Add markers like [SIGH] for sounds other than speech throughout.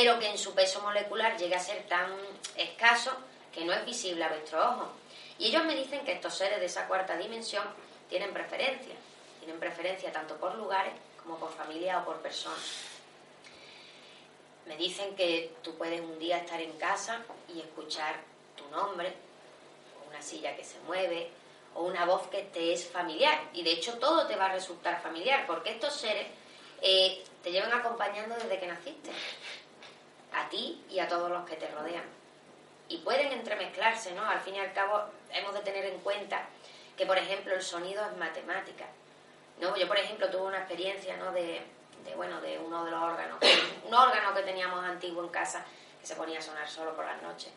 pero que en su peso molecular llega a ser tan escaso que no es visible a vuestro ojo. Y ellos me dicen que estos seres de esa cuarta dimensión tienen preferencia, tienen preferencia tanto por lugares como por familia o por personas. Me dicen que tú puedes un día estar en casa y escuchar tu nombre, o una silla que se mueve, o una voz que te es familiar. Y de hecho todo te va a resultar familiar, porque estos seres eh, te llevan acompañando desde que naciste, a ti y a todos los que te rodean. Y pueden entremezclarse, ¿no? Al fin y al cabo hemos de tener en cuenta que, por ejemplo, el sonido es matemática. ¿no? Yo, por ejemplo, tuve una experiencia, ¿no? De, bueno, de uno de los órganos, [COUGHS] un órgano que teníamos antiguo en casa que se ponía a sonar solo por las noches.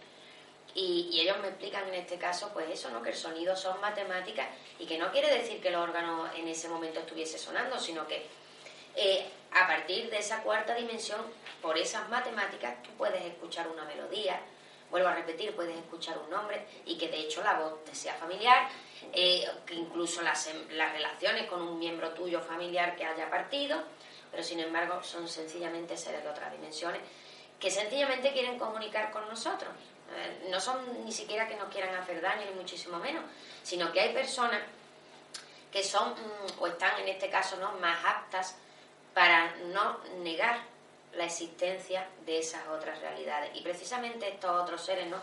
Y, ellos me explican en este caso, pues eso, ¿no? Que el sonido son matemáticas y que no quiere decir que el órgano en ese momento estuviese sonando, sino que eh, a partir de esa cuarta dimensión, por esas matemáticas, tú puedes escuchar una melodía, vuelvo a repetir, puedes escuchar un nombre y que de hecho la voz te sea familiar, eh, que incluso las, las relaciones con un miembro tuyo familiar que haya partido, pero sin embargo son sencillamente seres de otras dimensiones que sencillamente quieren comunicar con nosotros. Eh, no son ni siquiera que nos quieran hacer daño, ni muchísimo menos, sino que hay personas que son, mm, o están en este caso, ¿no? más aptas para no negar la existencia de esas otras realidades. Y precisamente estos otros seres, ¿no?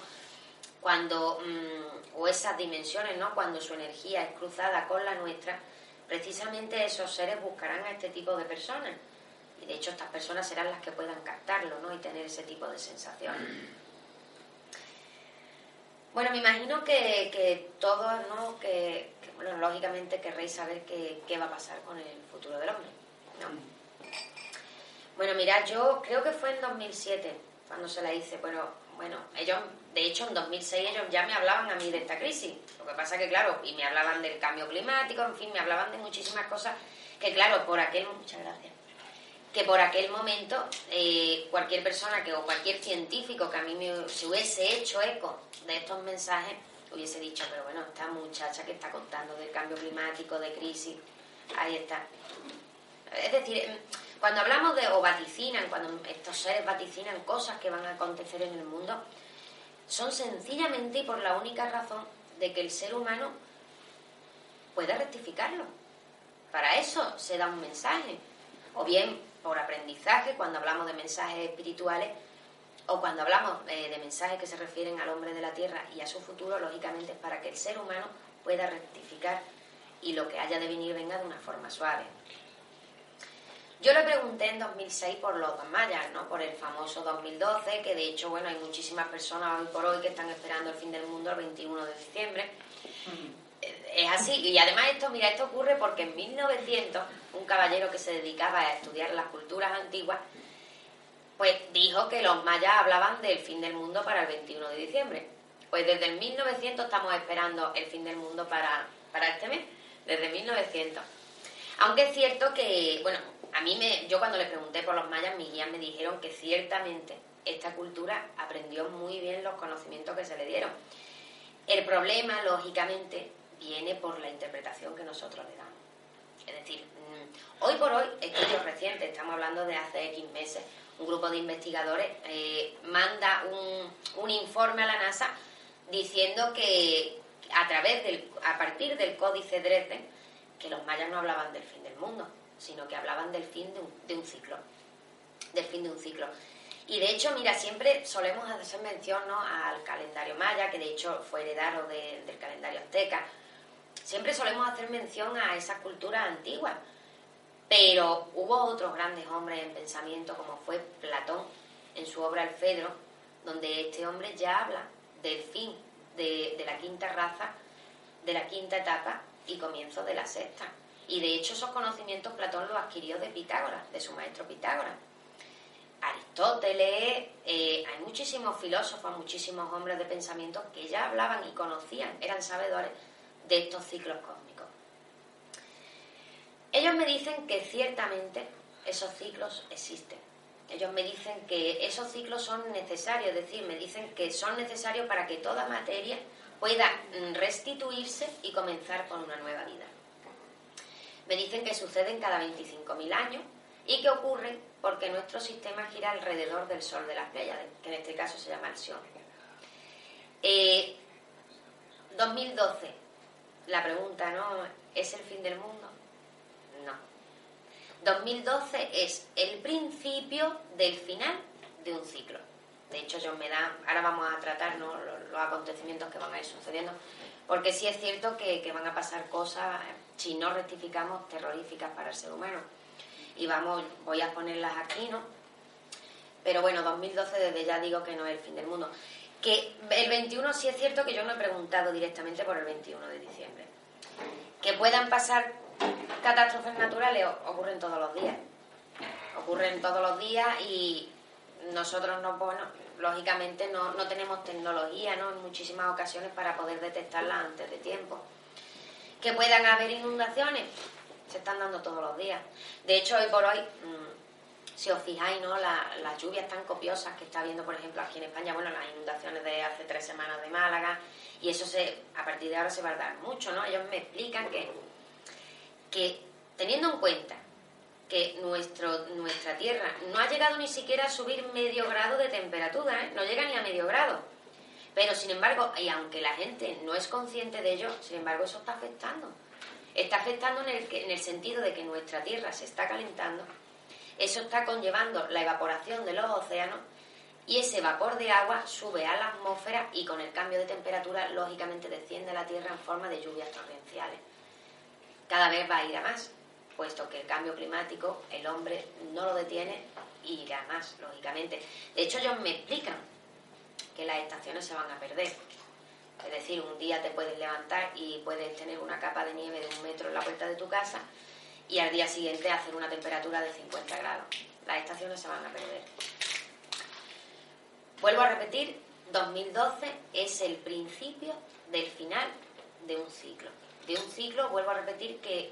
Cuando, mm, o esas dimensiones, ¿no? Cuando su energía es cruzada con la nuestra, precisamente esos seres buscarán a este tipo de personas. Y de hecho estas personas serán las que puedan captarlo, ¿no? Y tener ese tipo de sensaciones. Bueno, me imagino que, que todos, ¿no? Que, bueno, lógicamente querréis saber qué, qué va a pasar con el futuro del hombre, ¿no? Bueno, mira, yo creo que fue en 2007 cuando se la hice. Bueno, bueno, ellos, de hecho, en 2006 ellos ya me hablaban a mí de esta crisis. Lo que pasa que, claro, y me hablaban del cambio climático, en fin, me hablaban de muchísimas cosas que, claro, por aquel... Muchas gracias que por aquel momento eh, cualquier persona que o cualquier científico que a mí me, se hubiese hecho eco de estos mensajes hubiese dicho, pero bueno, esta muchacha que está contando del cambio climático, de crisis, ahí está. Es decir, cuando hablamos de, o vaticinan, cuando estos seres vaticinan cosas que van a acontecer en el mundo, son sencillamente y por la única razón de que el ser humano pueda rectificarlo. Para eso se da un mensaje. O bien por aprendizaje, cuando hablamos de mensajes espirituales, o cuando hablamos eh, de mensajes que se refieren al hombre de la tierra y a su futuro, lógicamente es para que el ser humano pueda rectificar y lo que haya de venir venga de una forma suave. Yo le pregunté en 2006 por los dos mayas, ¿no? Por el famoso 2012, que de hecho, bueno, hay muchísimas personas hoy por hoy que están esperando el fin del mundo el 21 de diciembre. Es así, y además esto, mira, esto ocurre porque en 1900 un caballero que se dedicaba a estudiar las culturas antiguas, pues dijo que los mayas hablaban del fin del mundo para el 21 de diciembre. Pues desde el 1900 estamos esperando el fin del mundo para, para este mes, desde 1900. Aunque es cierto que, bueno, a mí me, yo cuando le pregunté por los mayas, mis guías me dijeron que ciertamente esta cultura aprendió muy bien los conocimientos que se le dieron. El problema, lógicamente, viene por la interpretación que nosotros le damos. Es decir, mm, hoy por hoy, estudios recientes, estamos hablando de hace X meses, un grupo de investigadores eh, manda un, un informe a la NASA diciendo que a través del, a partir del códice Dresden, que los mayas no hablaban del fin del mundo, sino que hablaban del fin de un, de un ciclo, del fin de un ciclo. Y de hecho, mira, siempre solemos hacer mención ¿no? al calendario maya, que de hecho fue heredado del calendario azteca. Siempre solemos hacer mención a esa cultura antigua, pero hubo otros grandes hombres en pensamiento, como fue Platón en su obra El Fedro, donde este hombre ya habla del fin de la quinta raza, de la quinta etapa y comienzo de la sexta. Y de hecho esos conocimientos Platón los adquirió de Pitágoras, de su maestro Pitágoras. Aristóteles, eh, hay muchísimos filósofos, muchísimos hombres de pensamiento que ya hablaban y conocían, eran sabedores de estos ciclos cósmicos. Ellos me dicen que ciertamente esos ciclos existen. Ellos me dicen que esos ciclos son necesarios, es decir, me dicen que son necesarios para que toda materia pueda mm, restituirse y comenzar con una nueva vida. Me dicen que suceden cada 25.000 años y que ocurren porque nuestro sistema gira alrededor del Sol de las Pléyades, que en este caso se llama el. 2012, eh, la pregunta, ¿no? ¿Es el fin del mundo? No. 2012 es el principio del final de un ciclo. De hecho, yo me da, ahora vamos a tratar los, acontecimientos que van a ir sucediendo, porque sí es cierto que van a pasar cosas, si no rectificamos, terroríficas para el ser humano. Y vamos, voy a ponerlas aquí, ¿no? Pero bueno, 2012 desde ya digo que no es el fin del mundo. Que el 21 sí es cierto que yo no he preguntado directamente por el 21 de diciembre. Que puedan pasar catástrofes naturales ocurren todos los días. Ocurren todos los días y nosotros no, bueno, lógicamente no, no tenemos tecnología ¿no? en muchísimas ocasiones para poder detectarlas antes de tiempo. Que puedan haber inundaciones, se están dando todos los días. De hecho, hoy por hoy, mm, si os fijáis, ¿no? las lluvias tan copiosas que está habiendo, por ejemplo, aquí en España, bueno, las inundaciones de hace tres semanas de Málaga, y eso se, a partir de ahora se va a dar mucho, ¿no? Ellos me explican que, que teniendo en cuenta que nuestro, nuestra Tierra no ha llegado ni siquiera a subir medio grado de temperatura, ¿eh? no llega ni a medio grado. Pero sin embargo, y aunque la gente no es consciente de ello, sin embargo eso está afectando. Está afectando en el, en el sentido de que nuestra Tierra se está calentando. Eso está conllevando la evaporación de los océanos y ese vapor de agua sube a la atmósfera y con el cambio de temperatura lógicamente desciende a la Tierra en forma de lluvias torrenciales. Cada vez va a ir a más puesto que el cambio climático el hombre no lo detiene y irá más, lógicamente. De hecho, ellos me explican las estaciones se van a perder. Es decir, un día te puedes levantar y puedes tener una capa de nieve de un metro en la puerta de tu casa y al día siguiente hacer una temperatura de 50 grados. Las estaciones se van a perder. Vuelvo a repetir, 2012 es el principio del final de un ciclo. De un ciclo, vuelvo a repetir, que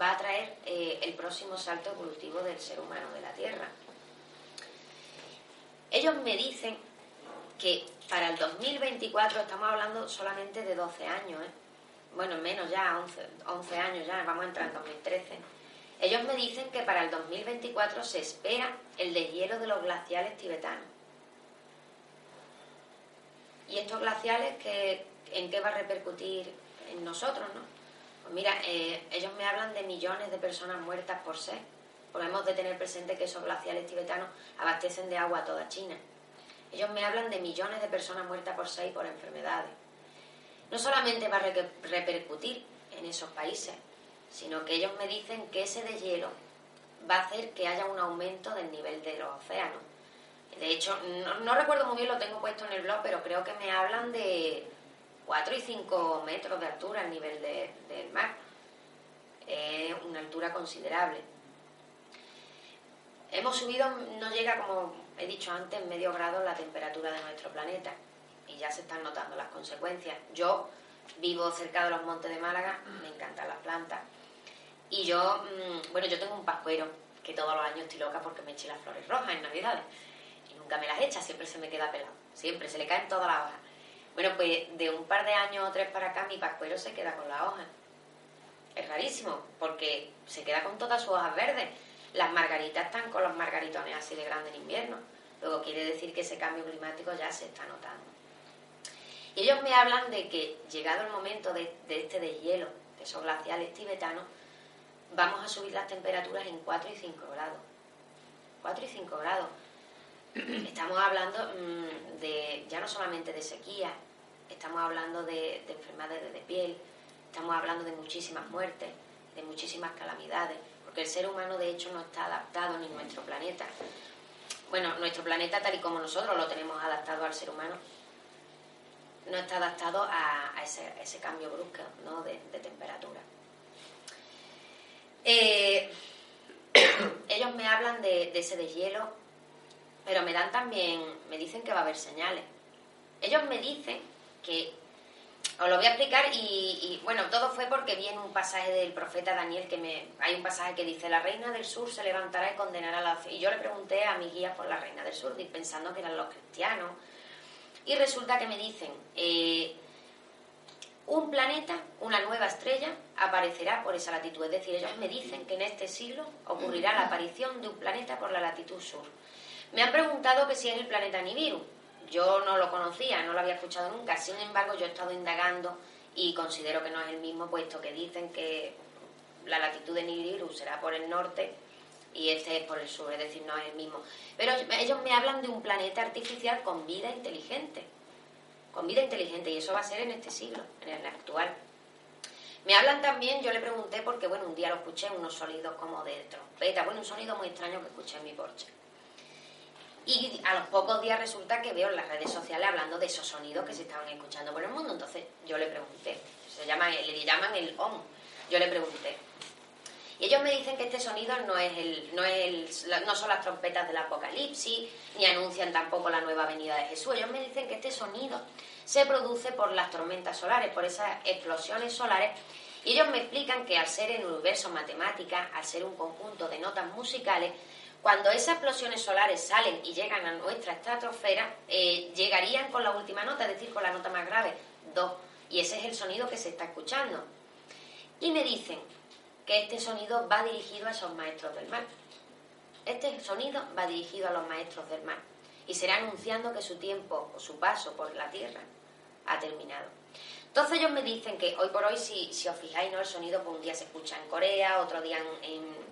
va a traer eh, el próximo salto evolutivo del ser humano de la Tierra. Ellos me dicen que para el 2024 estamos hablando solamente de 12 años, ¿eh? bueno, menos ya, 11, 11 años ya, vamos a entrar en 2013. Ellos me dicen que para el 2024 se espera el deshielo de los glaciales tibetanos. ¿Y estos glaciales que, en qué va a repercutir en nosotros, no? Pues mira, eh, ellos me hablan de millones de personas muertas por sed. Porque hemos de tener presente que esos glaciales tibetanos abastecen de agua a toda China. Ellos me hablan de millones de personas muertas por y por enfermedades. No solamente va a repercutir en esos países, sino que ellos me dicen que ese deshielo va a hacer que haya un aumento del nivel de los océanos. De hecho, no, recuerdo muy bien, lo tengo puesto en el blog, pero creo que me hablan de 4 y 5 metros de altura al nivel del mar. Es una altura considerable. Hemos subido, no llega, como he dicho antes, medio grado la temperatura de nuestro planeta y ya se están notando las consecuencias. Yo vivo cerca de los montes de Málaga, me encantan las plantas y yo, mm, bueno, yo tengo un pascuero que todos los años estoy loca porque me eche las flores rojas en Navidades y nunca me las echa, siempre se me queda pelado, siempre se le caen todas las hojas. Bueno, pues de un par de años o tres para acá mi pascuero se queda con la hoja. Es rarísimo, porque se queda con todas sus hojas verdes. Las margaritas están con los margaritones así de grandes en invierno. Luego quiere decir que ese cambio climático ya se está notando. Y ellos me hablan de que llegado el momento de, de este deshielo, de esos glaciales tibetanos, vamos a subir las temperaturas en 4 y 5 grados. 4 y 5 grados. [CLEARS THROAT] Estamos hablando mm, de ya no solamente de sequía, estamos hablando de, enfermedades de piel, estamos hablando de muchísimas muertes, de muchísimas calamidades, porque el ser humano de hecho no está adaptado ni nuestro planeta. Bueno, nuestro planeta tal y como nosotros lo tenemos adaptado al ser humano, no está adaptado a, ese, cambio brusco de, temperatura. Eh, [COUGHS] ellos me hablan de, de ese deshielo pero me dan también, me dicen que va a haber señales. Ellos me dicen que, os lo voy a explicar y, bueno, todo fue porque vi en un pasaje del profeta Daniel que me, hay un pasaje que dice, la reina del sur se levantará y condenará a la... Y yo le pregunté a mis guías por la reina del sur, pensando que eran los cristianos. Y resulta que me dicen, eh, un planeta, una nueva estrella, aparecerá por esa latitud. Es decir, ellos me dicen que en este siglo ocurrirá la aparición de un planeta por la latitud sur. Me han preguntado que si es el planeta Nibiru. Yo no lo conocía, no lo había escuchado nunca. Sin embargo, yo he estado indagando y considero que no es el mismo, puesto que dicen que la latitud de Nibiru será por el norte y este es por el sur, es decir, no es el mismo. Pero ellos me hablan de un planeta artificial con vida inteligente con vida inteligente y eso va a ser en este siglo, en el actual. Me hablan también, yo le pregunté porque, bueno, un día lo escuché, unos sonidos como de trompeta, bueno, un sonido muy extraño que escuché en mi porche. Y a los pocos días resulta que veo en las redes sociales hablando de esos sonidos que se estaban escuchando por el mundo. Entonces yo le pregunté, se llama, le llaman el OM. Yo le pregunté. Y ellos me dicen que este sonido no es el, no es el, no son las trompetas del apocalipsis, ni anuncian tampoco la nueva venida de Jesús. Ellos me dicen que este sonido se produce por las tormentas solares, por esas explosiones solares. Y ellos me explican que al ser el universo matemática, al ser un conjunto de notas musicales, cuando esas explosiones solares salen y llegan a nuestra estratosfera, eh, llegarían con la última nota, es decir, con la nota más grave, do. Y ese es el sonido que se está escuchando. Y me dicen que este sonido va dirigido a esos maestros del mar. Este sonido va dirigido a los maestros del mar y será anunciando que su tiempo o su paso por la tierra ha terminado. Entonces ellos me dicen que hoy por hoy, si, si os fijáis, ¿no? el sonido pues un día se escucha en Corea, otro día en,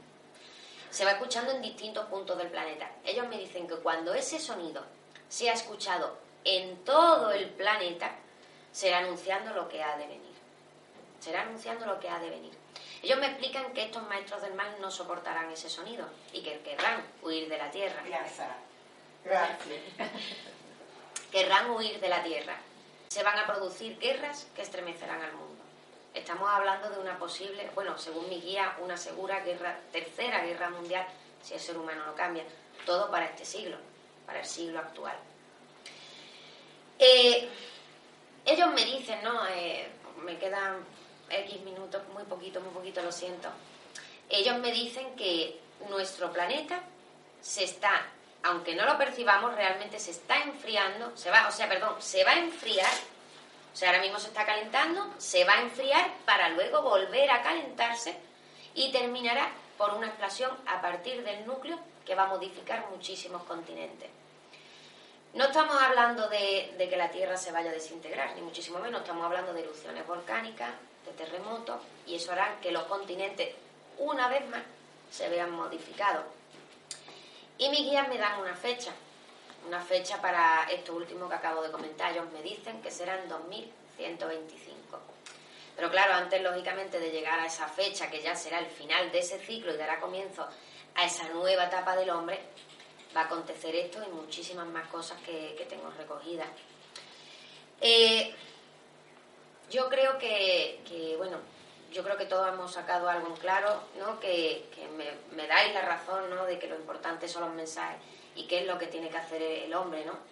se va escuchando en distintos puntos del planeta. Ellos me dicen que cuando ese sonido sea escuchado en todo el planeta, será anunciando lo que ha de venir. Será anunciando lo que ha de venir. Ellos me explican que estos maestros del mal no soportarán ese sonido y que querrán huir de la tierra. Gracias. [LAUGHS] Gracias. querrán huir de la tierra. Se van a producir guerras que estremecerán al mundo. Estamos hablando de una posible, bueno, según mi guía, una segura guerra, tercera guerra mundial, si el ser humano no cambia. Todo para este siglo, para el siglo actual. Eh, ellos me dicen, ¿no? Eh, me quedan X minutos, muy poquito, muy poquito, lo siento. Ellos me dicen que nuestro planeta se está, aunque no lo percibamos, realmente se está enfriando, se va, o sea, perdón, se va a enfriar, o sea, ahora mismo se está calentando, se va a enfriar para luego volver a calentarse y terminará por una explosión a partir del núcleo que va a modificar muchísimos continentes. No estamos hablando de, que la Tierra se vaya a desintegrar, ni muchísimo menos, estamos hablando de erupciones volcánicas, de terremotos y eso hará que los continentes una vez más se vean modificados. Y mis guías me dan una fecha, una fecha para esto último que acabo de comentar. Ellos me dicen que serán 2125. Pero claro, antes lógicamente de llegar a esa fecha, que ya será el final de ese ciclo y dará comienzo a esa nueva etapa del hombre, va a acontecer esto y muchísimas más cosas que, tengo recogidas. Eh, yo creo que, bueno, yo creo que todos hemos sacado algo en claro, ¿no? Que, me, dais la razón, ¿no? De que lo importante son los mensajes y qué es lo que tiene que hacer el hombre, ¿no?